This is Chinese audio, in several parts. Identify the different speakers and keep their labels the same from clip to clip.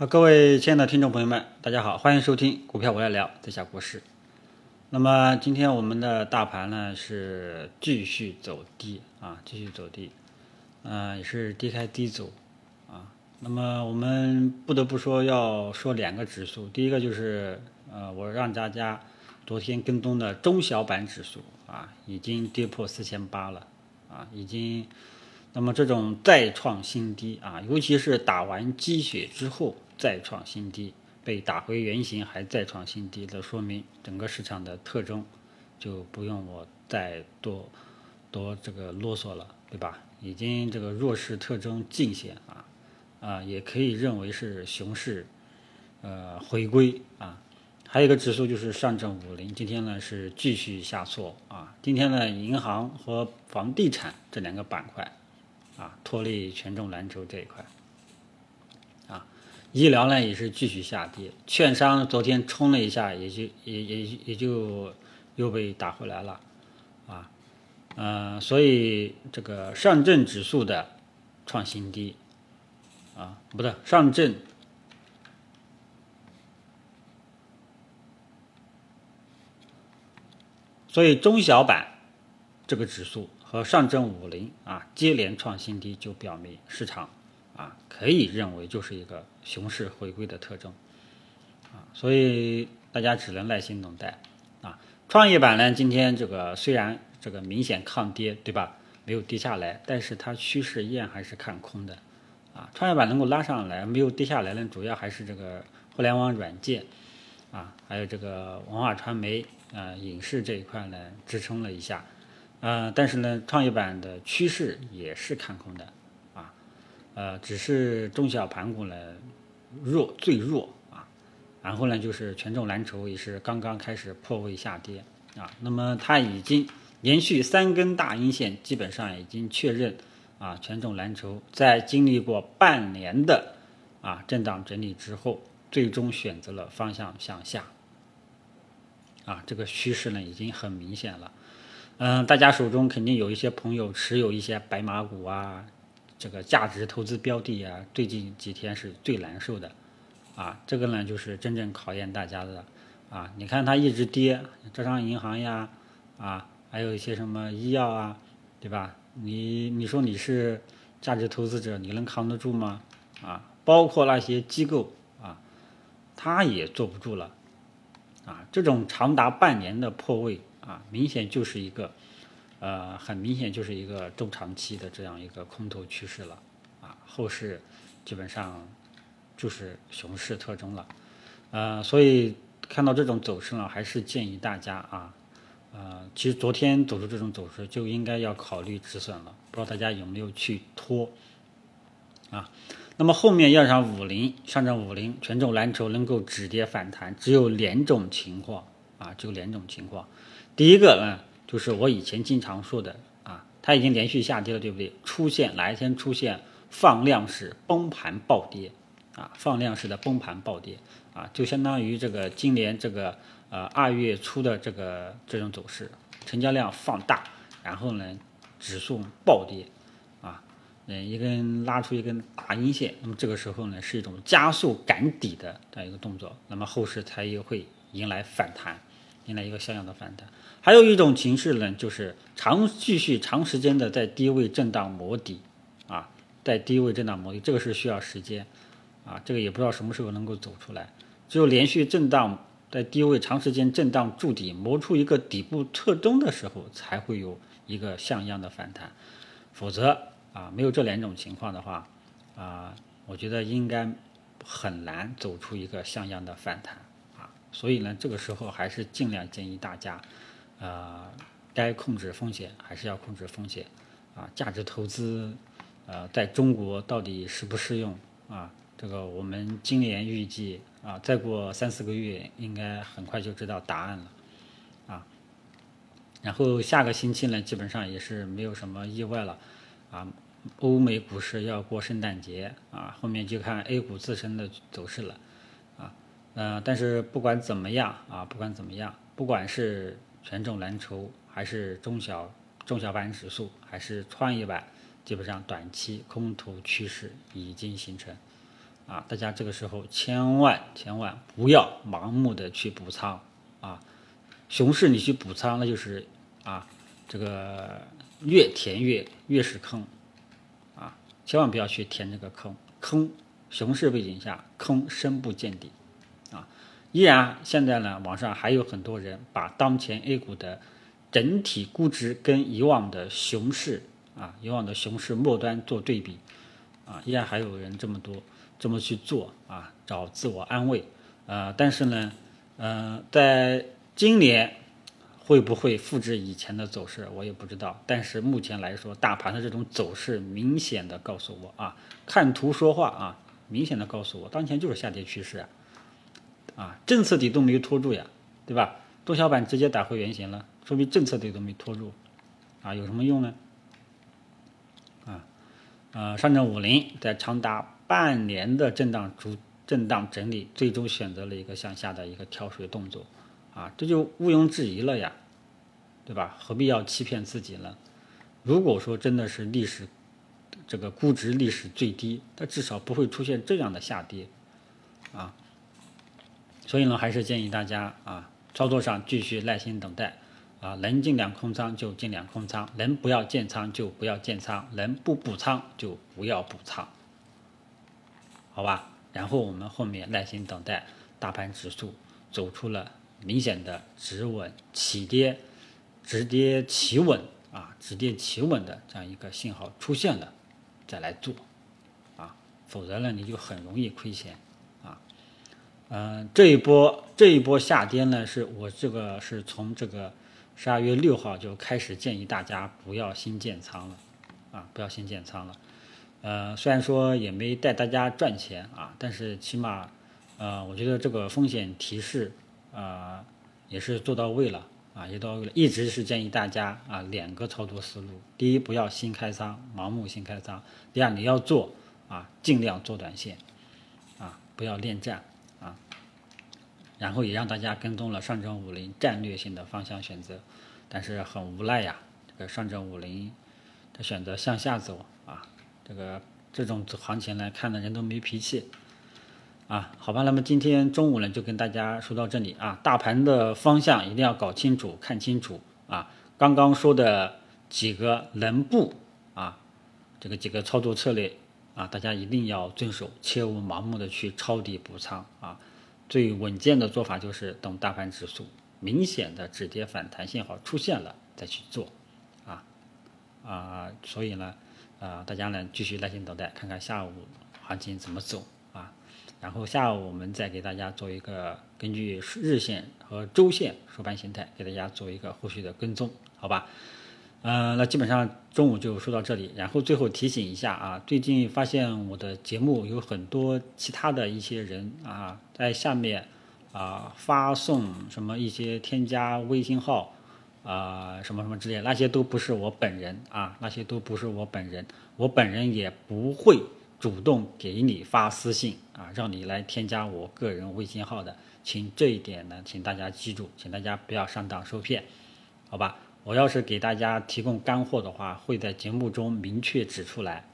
Speaker 1: 好，各位亲爱的听众朋友们，大家好，欢迎收听股票我来聊，在下国师。那么今天我们的大盘呢是继续走低啊，继续走低，嗯、也是低开低走啊。那么我们不得不说要说两个指数，第一个就是呃，我让大家昨天跟踪的中小板指数啊，已经跌破四千八了啊，已经。那么这种再创新低啊，尤其是打完鸡血之后再创新低，被打回原形还再创新低，这说明整个市场的特征就不用我再多多这个啰嗦了，对吧？已经这个弱势特征尽显啊啊，也可以认为是熊市呃回归啊。还有一个指数就是上证五零，今天呢是继续下挫啊。今天呢，银行和房地产这两个板块。啊，脱离权重蓝筹这一块，医疗呢也是继续下跌，券商昨天冲了一下，也就也也也就又被打回来了，啊，嗯，所以这个上证指数的创新低，啊，不对，上证，所以中小板这个指数。和上证五零啊接连创新低，就表明市场啊可以认为就是一个熊市回归的特征啊，所以大家只能耐心等待啊。创业板呢，今天这个虽然这个明显抗跌，对吧？没有跌下来，但是它趋势依然还是看空的啊。创业板能够拉上来，没有跌下来呢，主要还是这个互联网软件啊，还有这个文化传媒啊、影视这一块呢支撑了一下。呃，但是呢，创业板的趋势也是看空的，呃，只是中小盘股呢弱最弱啊，然后呢就是权重蓝筹也是刚刚开始破位下跌啊，那么它已经连续三根大阴线，基本上已经确认啊，权重蓝筹在经历过半年的啊震荡整理之后，最终选择了方向向下，啊，这个趋势呢已经很明显了。嗯，大家手中肯定有一些朋友持有一些白马股啊，这个价值投资标的啊，最近几天是最难受的，啊，这个呢就是真正考验大家的，啊，你看它一直跌，招商银行呀，啊，还有一些什么医药啊，对吧？你你说你是价值投资者，你能扛得住吗？啊，包括那些机构啊，他也坐不住了，啊，这种长达半年的破位。啊，明显就是一个，呃，很明显就是一个中长期的这样一个空头趋势了，啊，后市基本上就是熊市特征了，呃，所以看到这种走势呢，还是建议大家啊，呃，其实昨天走出这种走势就应该要考虑止损了，不知道大家有没有去拖，啊，那么后面要让五零上证五零权重蓝筹能够止跌反弹，只有两种情况啊，只有两种情况。第一个呢，就是我以前经常说的啊，它已经连续下跌了，对不对？出现哪一天出现放量式崩盘暴跌啊，放量式的崩盘暴跌啊，就相当于这个今年这个呃二月初的这个这种走势，成交量放大，然后呢指数暴跌啊，嗯一根拉出一根大阴线，那么这个时候呢是一种加速赶底的这样一个动作，那么后市才又会迎来反弹。迎来一个像样的反弹，还有一种形式呢，就是长继续长时间的在低位震荡磨底，啊，在低位震荡磨底，这个是需要时间，啊，这个也不知道什么时候能够走出来，只有连续震荡在低位长时间震荡筑底，磨出一个底部特征的时候，才会有一个像样的反弹，否则啊，没有这两种情况的话，啊，我觉得应该很难走出一个像样的反弹。所以呢，这个时候还是尽量建议大家，呃，该控制风险还是要控制风险，啊，价值投资，呃，在中国到底适不适用啊？这个我们今年预计啊，再过三四个月应该很快就知道答案了，啊，然后下个星期呢，基本上也是没有什么意外了，啊，欧美股市要过圣诞节啊，后面就看 A 股自身的走势了。呃，但是不管怎么样啊，不管怎么样，不管是权重蓝筹，还是中小中小板指数，还是创业板，基本上短期空头趋势已经形成，啊，大家这个时候千万千万不要盲目的去补仓啊，熊市你去补仓，那就是啊，这个越填越越是坑啊，千万不要去填这个坑，坑熊市背景下坑深不见底，依然现在呢，网上还有很多人把当前 A 股的整体估值跟以往的熊市啊，以往的熊市末端做对比啊，依然还有人这么多。这么去做啊，找自我安慰，呃，但是呢，呃，在今年会不会复制以前的走势，我也不知道。但是目前来说，大盘的这种走势明显的告诉我啊，看图说话啊，明显的告诉我，当前就是下跌趋势啊，啊，政策底都没拖住呀，对吧？中小板直接打回原形了，说明政策底都没拖住，啊，有什么用呢？啊，呃，上证五零在长达。半年的震荡主震荡整理，最终选择了一个向下的一个跳水动作，啊，这就毋庸置疑了呀，对吧？何必要欺骗自己呢？如果说真的是历史这个估值历史最低，它至少不会出现这样的下跌，啊，所以呢，还是建议大家啊，操作上继续耐心等待，啊，能尽量空仓就尽量空仓，能不要建仓就不要建仓，能不补仓就不要补仓。好吧，然后我们后面耐心等待大盘指数走出了明显的止稳起跌、止跌企稳啊，止跌企稳的这样一个信号出现了，再来做啊，否则呢你就很容易亏钱。嗯，这一波这一波下跌呢，是我这个是从这个十二月六号就开始建议大家不要新建仓了啊，不要新建仓了。呃，虽然说也没带大家赚钱啊，但是起码，呃，我觉得这个风险提示啊也是做到位了啊，也到位了。一直是建议大家啊两个操作思路：第一，不要新开仓，盲目新开仓；第二，你要做啊，尽量做短线啊，不要恋战。然后也让大家跟踪了上证五零战略性的方向选择，但是很无奈呀，这个上证五零它选择向下走啊。这个这种行情来看的人都没脾气啊，好吧，那么今天中午呢就跟大家说到这里啊，大盘的方向一定要搞清楚、看清楚啊，刚刚说的几个能步啊，这个几个操作策略啊，大家一定要遵守，切勿盲目的去抄底补仓啊，最稳健的做法就是等大盘指数明显的止跌反弹信号出现了再去做啊啊，所以呢。啊，大家呢继续耐心等待，看看下午行情怎么走啊。然后下午我们再给大家做一个根据日线和周线收盘形态，给大家做一个后续的跟踪，好吧？嗯，那基本上中午就说到这里。然后最后提醒一下啊，最近发现我的节目有很多其他的一些人啊，在下面啊发送什么一些添加微信号。啊，什么什么之类，那些都不是我本人啊，那些都不是我本人，我本人也不会主动给你发私信啊，让你来添加我个人微信号的，请这一点呢，请大家记住，请大家不要上当受骗，好吧？我要是给大家提供干货的话，会在节目中明确指出来，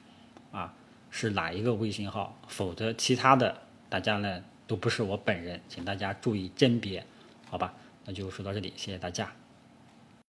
Speaker 1: 啊，是哪一个微信号，否则其他的大家呢都不是我本人，请大家注意甄别，好吧？那就说到这里，谢谢大家。